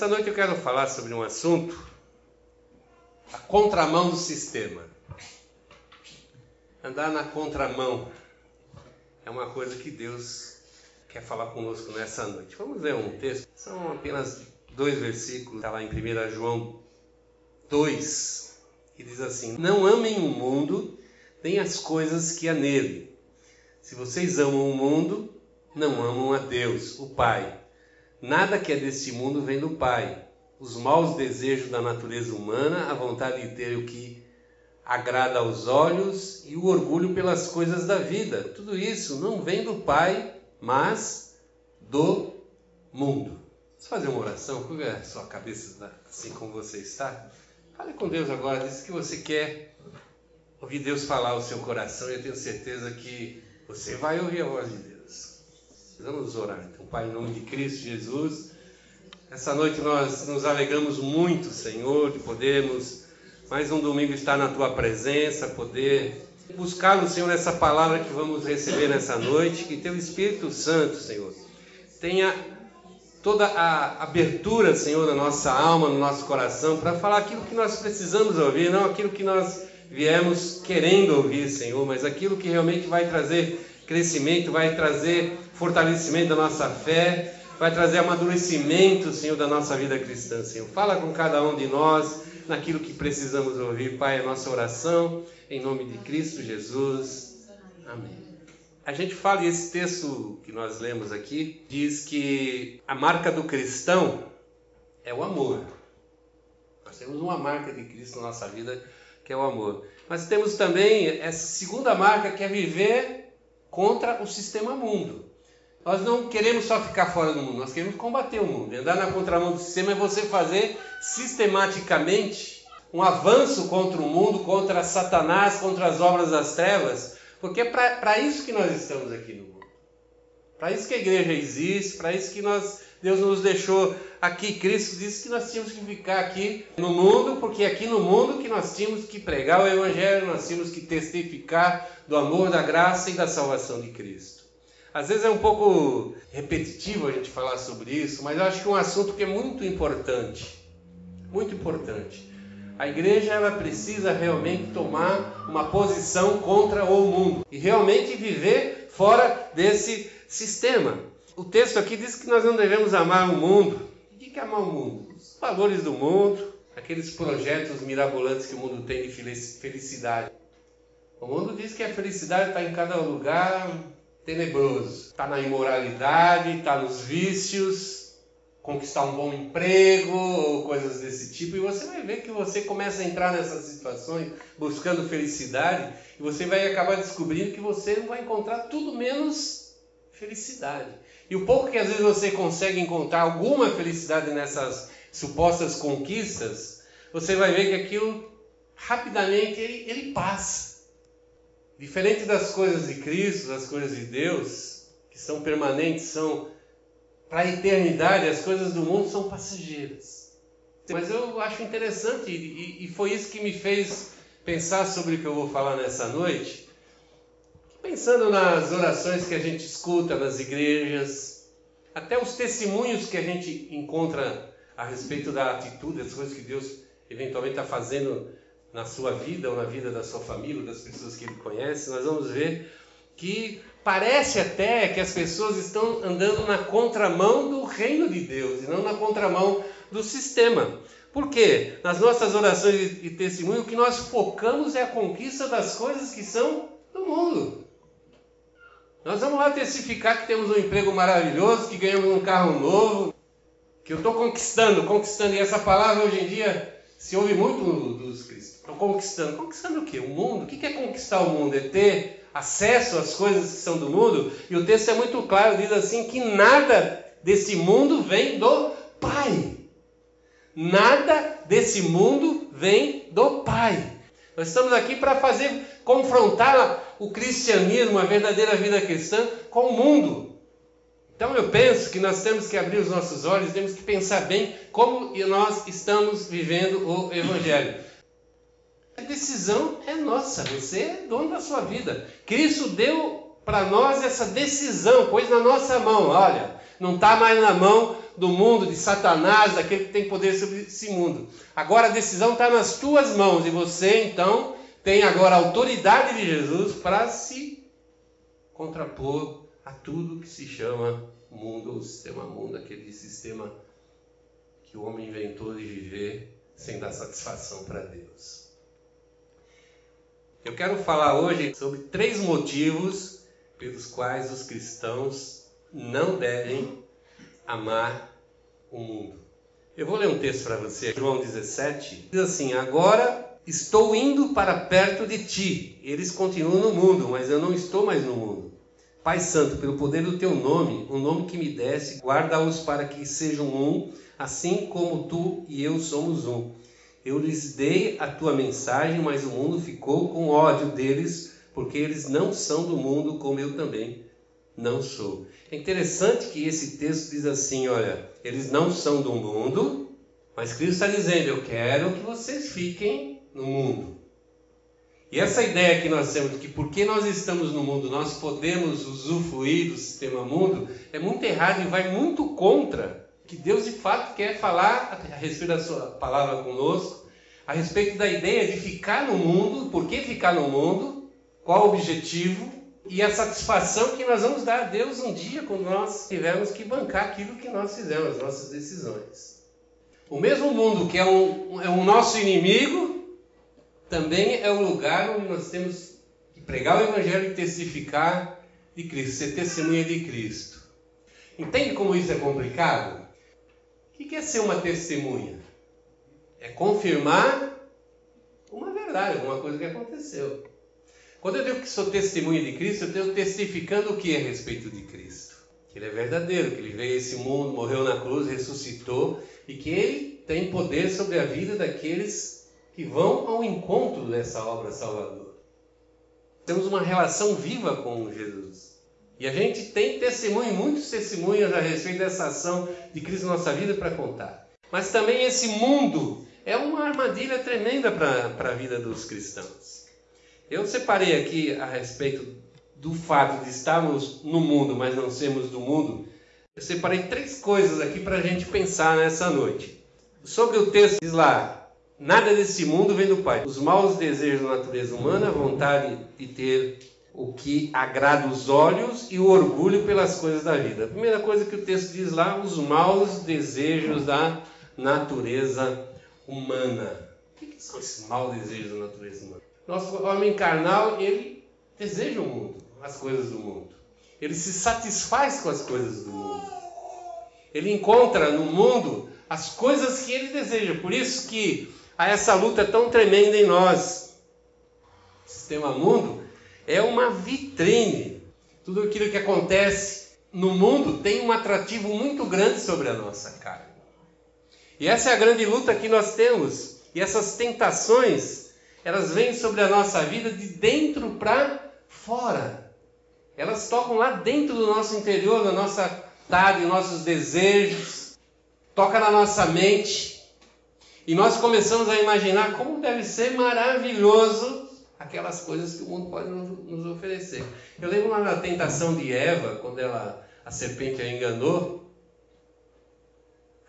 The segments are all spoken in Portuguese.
Essa noite eu quero falar sobre um assunto, a contramão do sistema. Andar na contramão é uma coisa que Deus quer falar conosco nessa noite. Vamos ler um texto, são apenas dois versículos, está lá em 1 João 2, que diz assim: Não amem o mundo, nem as coisas que há nele. Se vocês amam o mundo, não amam a Deus, o Pai. Nada que é deste mundo vem do Pai. Os maus desejos da natureza humana, a vontade de ter o que agrada aos olhos e o orgulho pelas coisas da vida. Tudo isso não vem do Pai, mas do mundo. Vamos fazer uma oração? Curva a sua cabeça assim como você está. Fale com Deus agora, diz que você quer ouvir Deus falar ao seu coração e eu tenho certeza que você vai ouvir a voz de Deus. Vamos orar. Então, Pai, em nome de Cristo Jesus, essa noite nós nos alegramos muito, Senhor, de podermos mais um domingo estar na Tua presença, poder buscar o Senhor nessa palavra que vamos receber nessa noite, que Teu Espírito Santo, Senhor, tenha toda a abertura, Senhor, na nossa alma, no nosso coração, para falar aquilo que nós precisamos ouvir, não aquilo que nós viemos querendo ouvir, Senhor, mas aquilo que realmente vai trazer crescimento, vai trazer fortalecimento da nossa fé, vai trazer amadurecimento, Senhor, da nossa vida cristã, Senhor. Fala com cada um de nós naquilo que precisamos ouvir, Pai, a nossa oração, em nome de Cristo Jesus. Amém. A gente fala, e esse texto que nós lemos aqui, diz que a marca do cristão é o amor. Nós temos uma marca de Cristo na nossa vida, que é o amor. Mas temos também essa segunda marca, que é viver contra o sistema mundo. Nós não queremos só ficar fora do mundo, nós queremos combater o mundo. Andar na contramão do sistema é você fazer sistematicamente um avanço contra o mundo, contra Satanás, contra as obras das trevas, porque é para isso que nós estamos aqui no mundo. Para isso que a igreja existe, para isso que nós, Deus nos deixou aqui. Cristo disse que nós tínhamos que ficar aqui no mundo, porque aqui no mundo que nós tínhamos que pregar o Evangelho, nós tínhamos que testificar do amor, da graça e da salvação de Cristo. Às vezes é um pouco repetitivo a gente falar sobre isso, mas eu acho que é um assunto que é muito importante. Muito importante. A igreja ela precisa realmente tomar uma posição contra o mundo e realmente viver fora desse sistema. O texto aqui diz que nós não devemos amar o mundo. Que é amar o mundo? Os valores do mundo, aqueles projetos mirabolantes que o mundo tem de felicidade. O mundo diz que a felicidade está em cada lugar tenebroso. Está na imoralidade, está nos vícios, conquistar um bom emprego ou coisas desse tipo. E você vai ver que você começa a entrar nessas situações buscando felicidade e você vai acabar descobrindo que você não vai encontrar tudo menos felicidade. E o pouco que às vezes você consegue encontrar alguma felicidade nessas supostas conquistas, você vai ver que aquilo rapidamente ele, ele passa. Diferente das coisas de Cristo, das coisas de Deus, que são permanentes, são para a eternidade, as coisas do mundo são passageiras. Mas eu acho interessante, e, e foi isso que me fez pensar sobre o que eu vou falar nessa noite. Pensando nas orações que a gente escuta nas igrejas, até os testemunhos que a gente encontra a respeito da atitude, das coisas que Deus eventualmente está fazendo na sua vida ou na vida da sua família, das pessoas que ele conhece, nós vamos ver que parece até que as pessoas estão andando na contramão do reino de Deus e não na contramão do sistema. Por quê? Nas nossas orações e testemunho, o que nós focamos é a conquista das coisas que são do mundo. Nós vamos lá testificar que temos um emprego maravilhoso, que ganhamos um carro novo, que eu estou conquistando, conquistando. E essa palavra hoje em dia se ouve muito dos cristãos. Estão conquistando. Conquistando o quê? O mundo? O que é conquistar o mundo? É ter acesso às coisas que são do mundo? E o texto é muito claro, diz assim que nada desse mundo vem do Pai. Nada desse mundo vem do Pai. Nós estamos aqui para fazer confrontar o cristianismo, a verdadeira vida cristã, com o mundo. Então eu penso que nós temos que abrir os nossos olhos, temos que pensar bem como nós estamos vivendo o Evangelho. A decisão é nossa, você é dono da sua vida. Cristo deu para nós essa decisão, pôs na nossa mão. Olha, não está mais na mão do mundo, de Satanás, daquele que tem poder sobre esse mundo. Agora a decisão está nas tuas mãos e você então tem agora a autoridade de Jesus para se contrapor a tudo que se chama mundo, o sistema mundo, aquele sistema que o homem inventou de viver sem dar satisfação para Deus. Eu quero falar hoje sobre três motivos pelos quais os cristãos não devem amar o mundo. Eu vou ler um texto para você, João 17. Diz assim: Agora estou indo para perto de ti. Eles continuam no mundo, mas eu não estou mais no mundo. Pai Santo, pelo poder do teu nome, o nome que me desse, guarda-os para que sejam um, assim como tu e eu somos um. Eu lhes dei a tua mensagem, mas o mundo ficou com ódio deles, porque eles não são do mundo, como eu também não sou. É interessante que esse texto diz assim: olha, eles não são do mundo, mas Cristo está dizendo: eu quero que vocês fiquem no mundo. E essa ideia que nós temos de que porque nós estamos no mundo nós podemos usufruir do sistema mundo é muito errado e vai muito contra que Deus de fato quer falar a respeito da sua palavra conosco, a respeito da ideia de ficar no mundo, por que ficar no mundo, qual o objetivo e a satisfação que nós vamos dar a Deus um dia quando nós tivermos que bancar aquilo que nós fizemos, as nossas decisões. O mesmo mundo que é um, é um nosso inimigo, também é o lugar onde nós temos que pregar o Evangelho e testificar de Cristo, ser testemunha de Cristo. Entende como isso é complicado? O que é ser uma testemunha? É confirmar uma verdade, alguma coisa que aconteceu. Quando eu digo que sou testemunha de Cristo, eu estou testificando o que a respeito de Cristo? Que Ele é verdadeiro, que Ele veio a esse mundo, morreu na cruz, ressuscitou e que Ele tem poder sobre a vida daqueles que vão ao encontro dessa obra salvadora. Temos uma relação viva com Jesus. E a gente tem testemunho, muitos testemunhos a respeito dessa ação de Cristo na nossa vida para contar. Mas também esse mundo é uma armadilha tremenda para a vida dos cristãos. Eu separei aqui a respeito do fato de estarmos no mundo, mas não sermos do mundo. Eu separei três coisas aqui para a gente pensar nessa noite. Sobre o texto diz lá: nada desse mundo vem do Pai. Os maus desejos da natureza humana, a vontade de ter o que agrada os olhos e o orgulho pelas coisas da vida. A primeira coisa que o texto diz lá, os maus desejos da natureza humana. O que são esses maus desejos da natureza humana? Nosso homem carnal, ele deseja o mundo, as coisas do mundo. Ele se satisfaz com as coisas do mundo. Ele encontra no mundo as coisas que ele deseja. Por isso que há essa luta tão tremenda em nós. O sistema mundo é uma vitrine. Tudo aquilo que acontece no mundo tem um atrativo muito grande sobre a nossa carne. E essa é a grande luta que nós temos. E essas tentações elas vêm sobre a nossa vida de dentro para fora. Elas tocam lá dentro do nosso interior, na nossa vontade, nossos desejos, toca na nossa mente. E nós começamos a imaginar como deve ser maravilhoso aquelas coisas que o mundo pode nos oferecer. Eu lembro lá na tentação de Eva, quando ela, a serpente a enganou,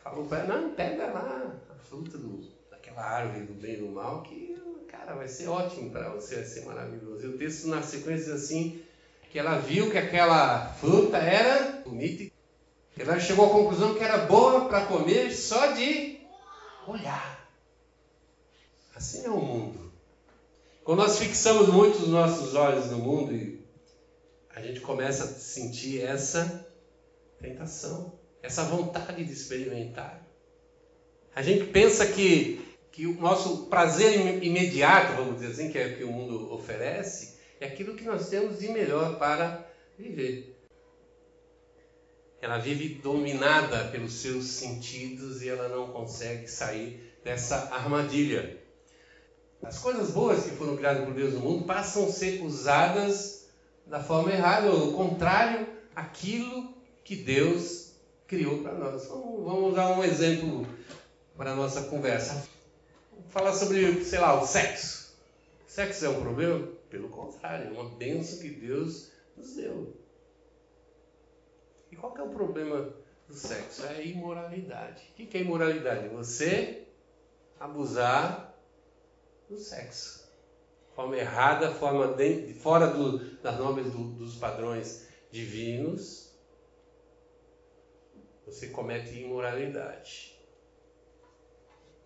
falou para ela, não, pega lá a fruta do, daquela árvore do bem e do mal, que cara, vai ser ótimo para você, vai ser maravilhoso. E o texto na sequência diz assim, que ela viu que aquela fruta era bonita, ela chegou à conclusão que era boa para comer só de olhar. Assim é o mundo. Quando nós fixamos muito os nossos olhos no mundo e a gente começa a sentir essa tentação, essa vontade de experimentar. A gente pensa que que o nosso prazer imediato, vamos dizer assim, que é o que o mundo oferece, é aquilo que nós temos de melhor para viver. Ela vive dominada pelos seus sentidos e ela não consegue sair dessa armadilha. As coisas boas que foram criadas por Deus no mundo passam a ser usadas da forma errada, ou contrário, aquilo que Deus criou para nós. Vamos, vamos dar um exemplo para a nossa conversa falar sobre, sei lá, o sexo. Sexo é um problema? Pelo contrário, é uma bênção que Deus nos deu. E qual que é o problema do sexo é a imoralidade. O que é imoralidade? Você abusar do sexo. Forma errada, forma de, fora do, das normas do, dos padrões divinos, você comete imoralidade.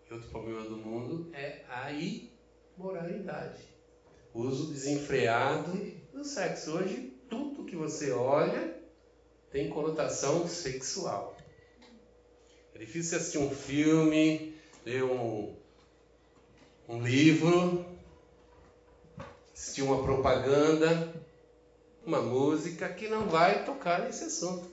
E outro problema do mundo é a imoralidade. O uso desenfreado do sexo. Hoje, tudo que você olha tem conotação sexual. É difícil assistir um filme, ler um, um livro, assistir uma propaganda, uma música que não vai tocar nesse assunto.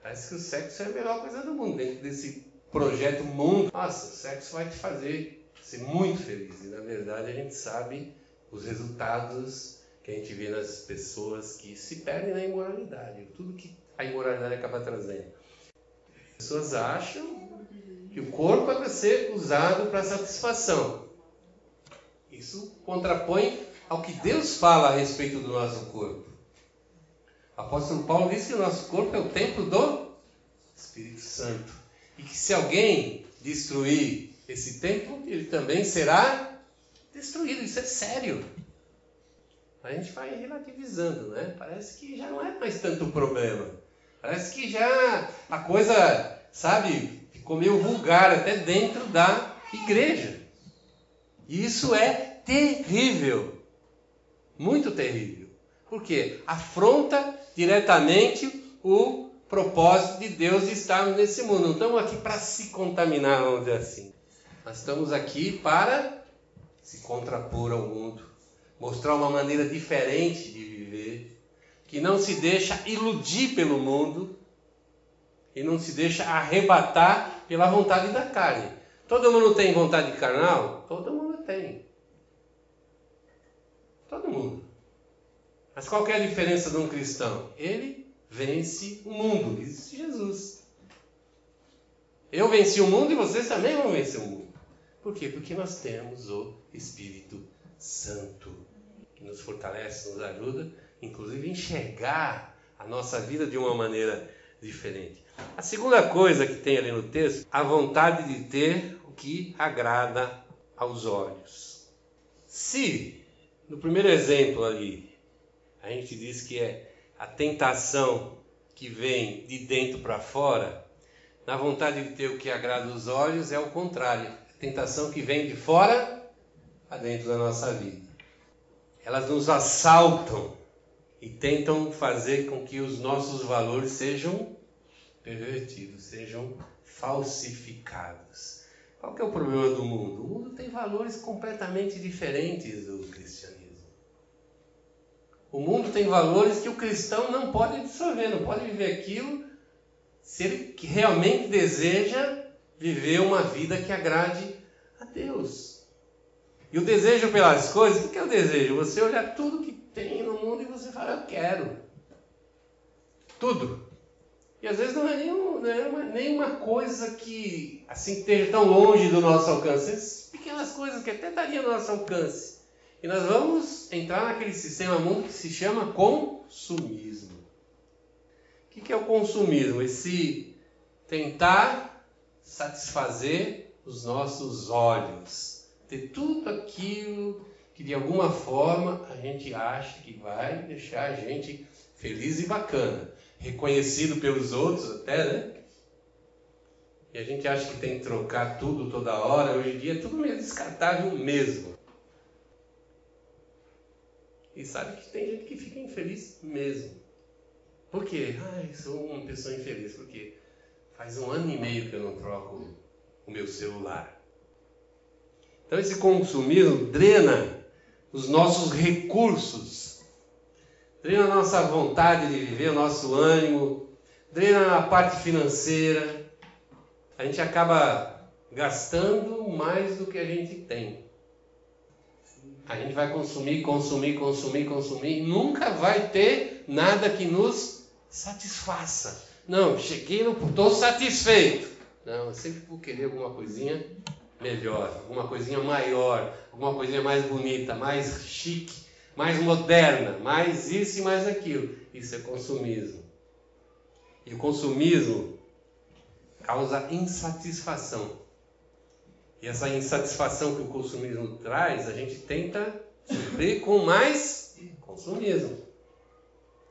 Parece que o sexo é a melhor coisa do mundo. Dentro desse projeto mundo, nossa, sexo vai te fazer ser muito feliz. E na verdade a gente sabe os resultados que a gente vê nas pessoas que se perdem na imoralidade, tudo que a imoralidade acaba trazendo. As pessoas acham que o corpo é para ser usado para satisfação. Isso contrapõe ao que Deus fala a respeito do nosso corpo. O apóstolo Paulo diz que o nosso corpo é o templo do Espírito Santo. E que se alguém destruir esse templo, ele também será destruído. Isso é sério. A gente vai relativizando, né? Parece que já não é mais tanto problema. Parece que já a coisa, sabe, ficou meio vulgar até dentro da igreja. E isso é terrível. Muito terrível. Porque afronta diretamente o propósito de Deus de estarmos nesse mundo. Não estamos aqui para se contaminar, vamos dizer assim. Nós estamos aqui para se contrapor ao mundo, mostrar uma maneira diferente de viver, que não se deixa iludir pelo mundo e não se deixa arrebatar pela vontade da carne. Todo mundo tem vontade carnal? Todo mundo tem. Todo mundo. Mas qual é a diferença de um cristão? Ele vence o mundo, diz Jesus. Eu venci o mundo e vocês também vão vencer o mundo. Por quê? Porque nós temos o Espírito Santo, que nos fortalece, nos ajuda, inclusive, a enxergar a nossa vida de uma maneira diferente. A segunda coisa que tem ali no texto, a vontade de ter o que agrada aos olhos. Se, no primeiro exemplo ali, a gente diz que é a tentação que vem de dentro para fora, na vontade de ter o que agrada os olhos é o contrário. A tentação que vem de fora para dentro da nossa vida. Elas nos assaltam e tentam fazer com que os nossos valores sejam pervertidos, sejam falsificados. Qual que é o problema do mundo? O mundo tem valores completamente diferentes do cristianismo. O mundo tem valores que o cristão não pode absorver, não pode viver aquilo se ele realmente deseja viver uma vida que agrade a Deus. E o desejo pelas coisas, o que é o desejo? Você olhar tudo que tem no mundo e você fala, eu quero. Tudo. E às vezes não é nenhum, não é uma, nenhuma coisa que assim esteja tão longe do nosso alcance. Essas pequenas coisas que até estariam no nosso alcance. E nós vamos entrar naquele sistema mundo que se chama consumismo. O que é o consumismo? Esse tentar satisfazer os nossos olhos, ter tudo aquilo que de alguma forma a gente acha que vai deixar a gente feliz e bacana, reconhecido pelos outros até, né? E a gente acha que tem que trocar tudo toda hora. Hoje em dia é tudo meio descartável mesmo. E sabe que tem gente que fica infeliz mesmo. Por quê? Ai, sou uma pessoa infeliz. Porque faz um ano e meio que eu não troco o meu celular. Então esse consumismo drena os nossos recursos, drena a nossa vontade de viver, o nosso ânimo, drena a parte financeira. A gente acaba gastando mais do que a gente tem. A gente vai consumir, consumir, consumir, consumir, nunca vai ter nada que nos satisfaça. Não, cheguei estou satisfeito. Não, eu sempre vou querer alguma coisinha melhor, alguma coisinha maior, alguma coisinha mais bonita, mais chique, mais moderna, mais isso e mais aquilo. Isso é consumismo. E o consumismo causa insatisfação. E essa insatisfação que o consumismo traz, a gente tenta suprir com mais consumismo.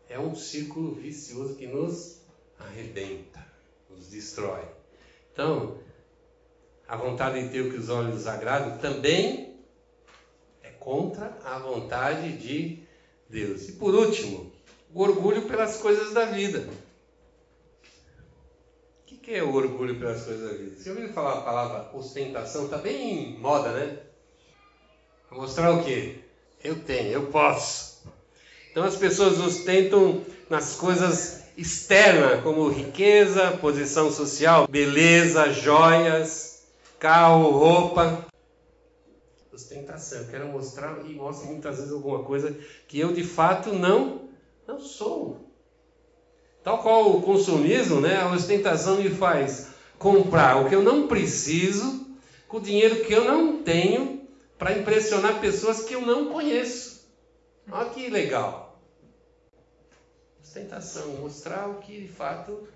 É um círculo vicioso que nos arrebenta, nos destrói. Então, a vontade de ter o que os olhos agradam também é contra a vontade de Deus. E por último, o orgulho pelas coisas da vida. Que é o orgulho pelas coisas da vida? Você ouviu falar a palavra ostentação? Está bem em moda, né? Mostrar o quê? Eu tenho, eu posso. Então as pessoas ostentam nas coisas externas, como riqueza, posição social, beleza, joias, carro, roupa. Ostentação. Eu quero mostrar e mostro muitas vezes alguma coisa que eu de fato não não sou. Tal qual o consumismo, né? A ostentação me faz comprar o que eu não preciso com o dinheiro que eu não tenho para impressionar pessoas que eu não conheço. Olha que legal. Ostentação, mostrar o que de fato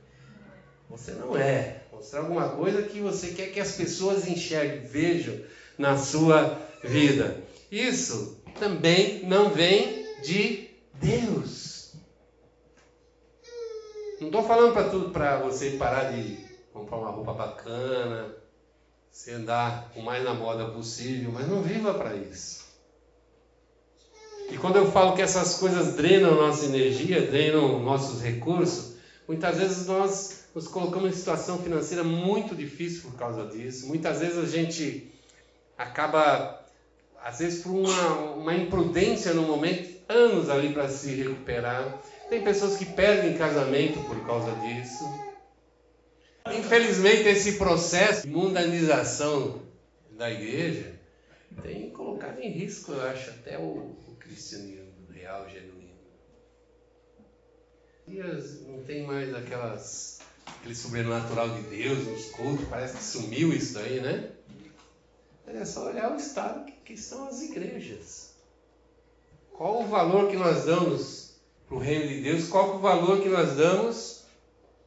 você não é. Mostrar alguma coisa que você quer que as pessoas enxerguem, vejam na sua vida. Isso também não vem de Deus. Não estou falando para tudo para você parar de comprar uma roupa bacana, você andar o mais na moda possível, mas não viva para isso. E quando eu falo que essas coisas drenam nossa energia, drenam nossos recursos, muitas vezes nós nos colocamos em situação financeira muito difícil por causa disso. Muitas vezes a gente acaba, às vezes por uma, uma imprudência no momento, anos ali para se recuperar. Tem pessoas que perdem casamento por causa disso. Infelizmente, esse processo de mundanização da igreja tem colocado em risco, eu acho, até o, o cristianismo real, genuíno. Dias não tem mais aquelas, aquele sobrenatural de Deus nos cultos, parece que sumiu isso aí, né? É só olhar o estado que, que são as igrejas. Qual o valor que nós damos para o reino de Deus, qual é o valor que nós damos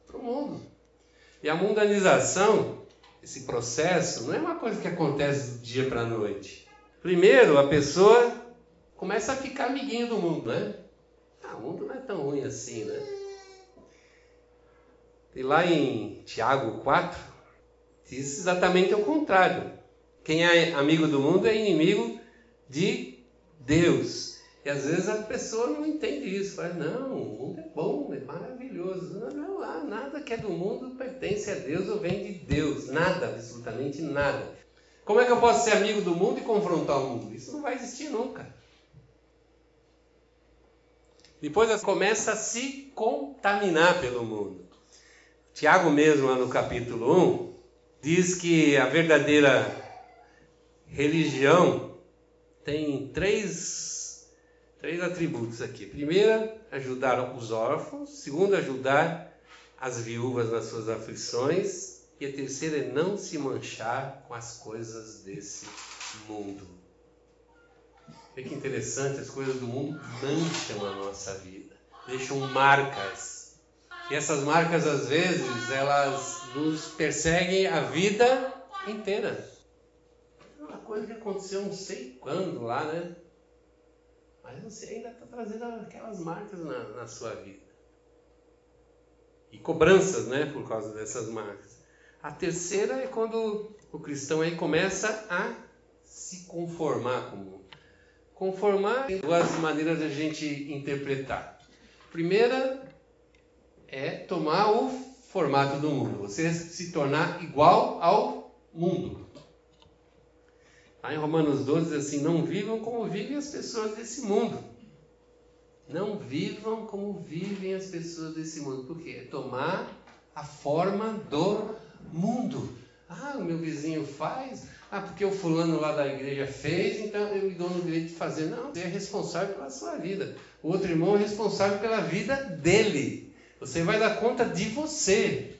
para o mundo. E a mundanização, esse processo, não é uma coisa que acontece do dia para a noite. Primeiro, a pessoa começa a ficar amiguinho do mundo, né? Ah, o mundo não é tão ruim assim, né? E lá em Tiago 4, diz exatamente o contrário. Quem é amigo do mundo é inimigo de Deus. E às vezes a pessoa não entende isso, fala, não, o mundo é bom, é maravilhoso. Não, não, nada que é do mundo pertence a Deus ou vem de Deus, nada, absolutamente nada. Como é que eu posso ser amigo do mundo e confrontar o mundo? Isso não vai existir nunca. Depois começa a se contaminar pelo mundo. Tiago mesmo, lá no capítulo 1, diz que a verdadeira religião tem três Três atributos aqui. Primeiro, ajudar os órfãos. Segundo, ajudar as viúvas nas suas aflições. E a terceira é não se manchar com as coisas desse mundo. Vê que interessante, as coisas do mundo mancham a nossa vida, deixam marcas. E essas marcas, às vezes, elas nos perseguem a vida inteira. Uma coisa que aconteceu não sei quando lá, né? Mas você ainda está trazendo aquelas marcas na, na sua vida. E cobranças, né, por causa dessas marcas. A terceira é quando o cristão aí começa a se conformar com o mundo. Conformar tem duas maneiras de a gente interpretar. Primeira é tomar o formato do mundo, você se tornar igual ao mundo. Lá em Romanos 12 diz assim: Não vivam como vivem as pessoas desse mundo. Não vivam como vivem as pessoas desse mundo. Por quê? É tomar a forma do mundo. Ah, o meu vizinho faz. Ah, porque o fulano lá da igreja fez, então eu me dou no direito de fazer. Não, você é responsável pela sua vida. O outro irmão é responsável pela vida dele. Você vai dar conta de você.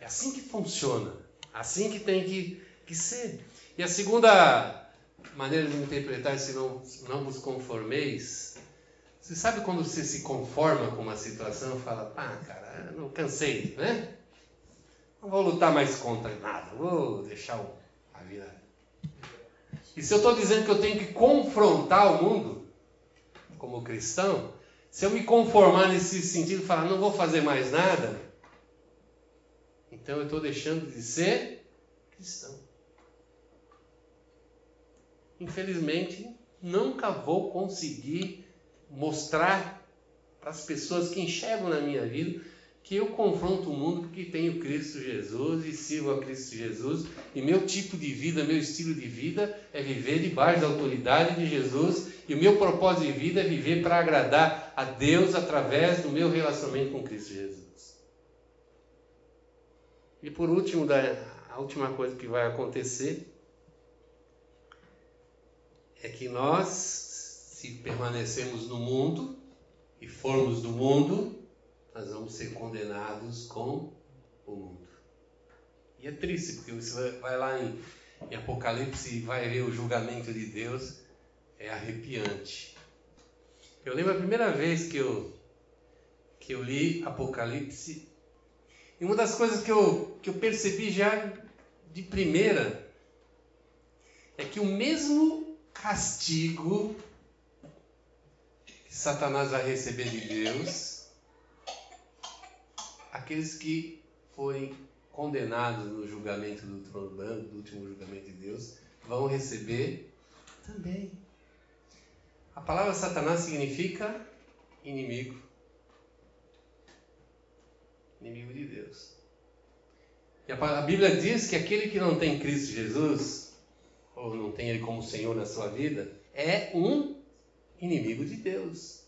É assim que funciona. Assim que tem que, que ser. E a segunda maneira de interpretar esse não, não vos conformeis, Você sabe quando você se conforma com uma situação fala, pá, cara, não cansei, né? Não vou lutar mais contra nada, vou deixar a vida. E se eu estou dizendo que eu tenho que confrontar o mundo, como cristão, se eu me conformar nesse sentido falar, não vou fazer mais nada, então eu estou deixando de ser cristão. Infelizmente, nunca vou conseguir mostrar para as pessoas que enxergam na minha vida que eu confronto o mundo porque tenho Cristo Jesus e sirvo a Cristo Jesus e meu tipo de vida, meu estilo de vida é viver debaixo da autoridade de Jesus e o meu propósito de vida é viver para agradar a Deus através do meu relacionamento com Cristo Jesus. E por último, a última coisa que vai acontecer é que nós, se permanecemos no mundo e formos do mundo, nós vamos ser condenados com o mundo. E é triste, porque você vai lá em, em Apocalipse e vai ver o julgamento de Deus, é arrepiante. Eu lembro a primeira vez que eu, que eu li Apocalipse, e uma das coisas que eu, que eu percebi já de primeira é que o mesmo castigo que Satanás vai receber de Deus aqueles que forem condenados no julgamento do trono branco, do último julgamento de Deus, vão receber também. A palavra Satanás significa inimigo. Inimigo de Deus. E a Bíblia diz que aquele que não tem Cristo Jesus, ou não tem Ele como Senhor na sua vida, é um inimigo de Deus.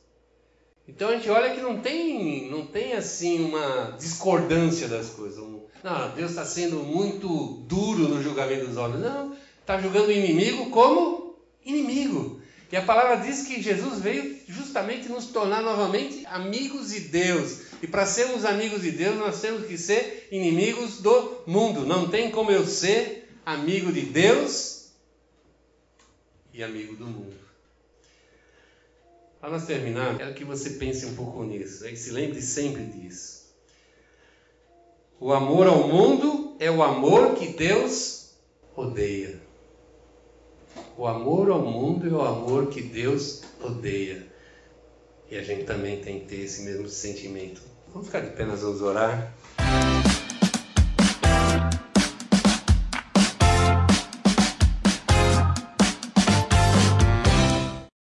Então a gente olha que não tem, não tem assim uma discordância das coisas. Não, Deus está sendo muito duro no julgamento dos homens. Não, está julgando o inimigo como inimigo. E a palavra diz que Jesus veio justamente nos tornar novamente amigos de Deus. E para sermos amigos de Deus, nós temos que ser inimigos do mundo. Não tem como eu ser amigo de Deus e amigo do mundo. Para nós terminar, quero que você pense um pouco nisso, e se lembre sempre disso. O amor ao mundo é o amor que Deus odeia. O amor ao mundo é o amor que Deus odeia. E a gente também tem que ter esse mesmo sentimento. Vamos ficar de pé, nós vamos orar.